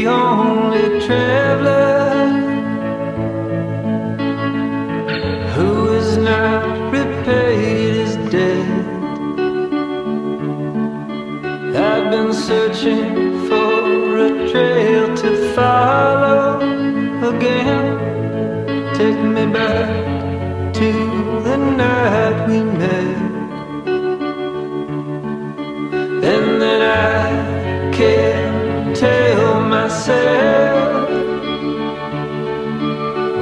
the only traveler who is not repaid his debt. I've been searching for a trail to follow again. Take me back to the night we met.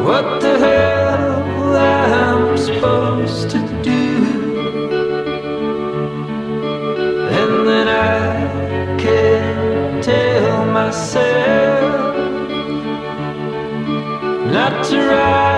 what the hell I'm supposed to do. And then I can tell myself not to ride.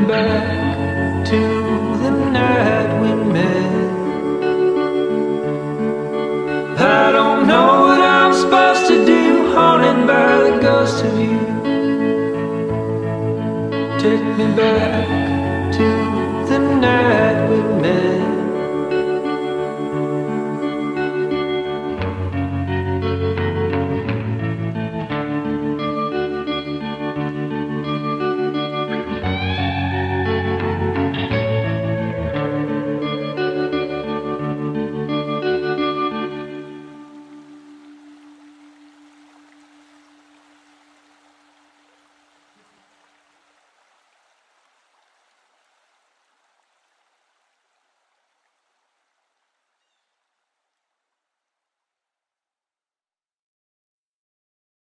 me back to the night we met. I don't know what I'm supposed to do, haunted by the ghost of you. Take me back to.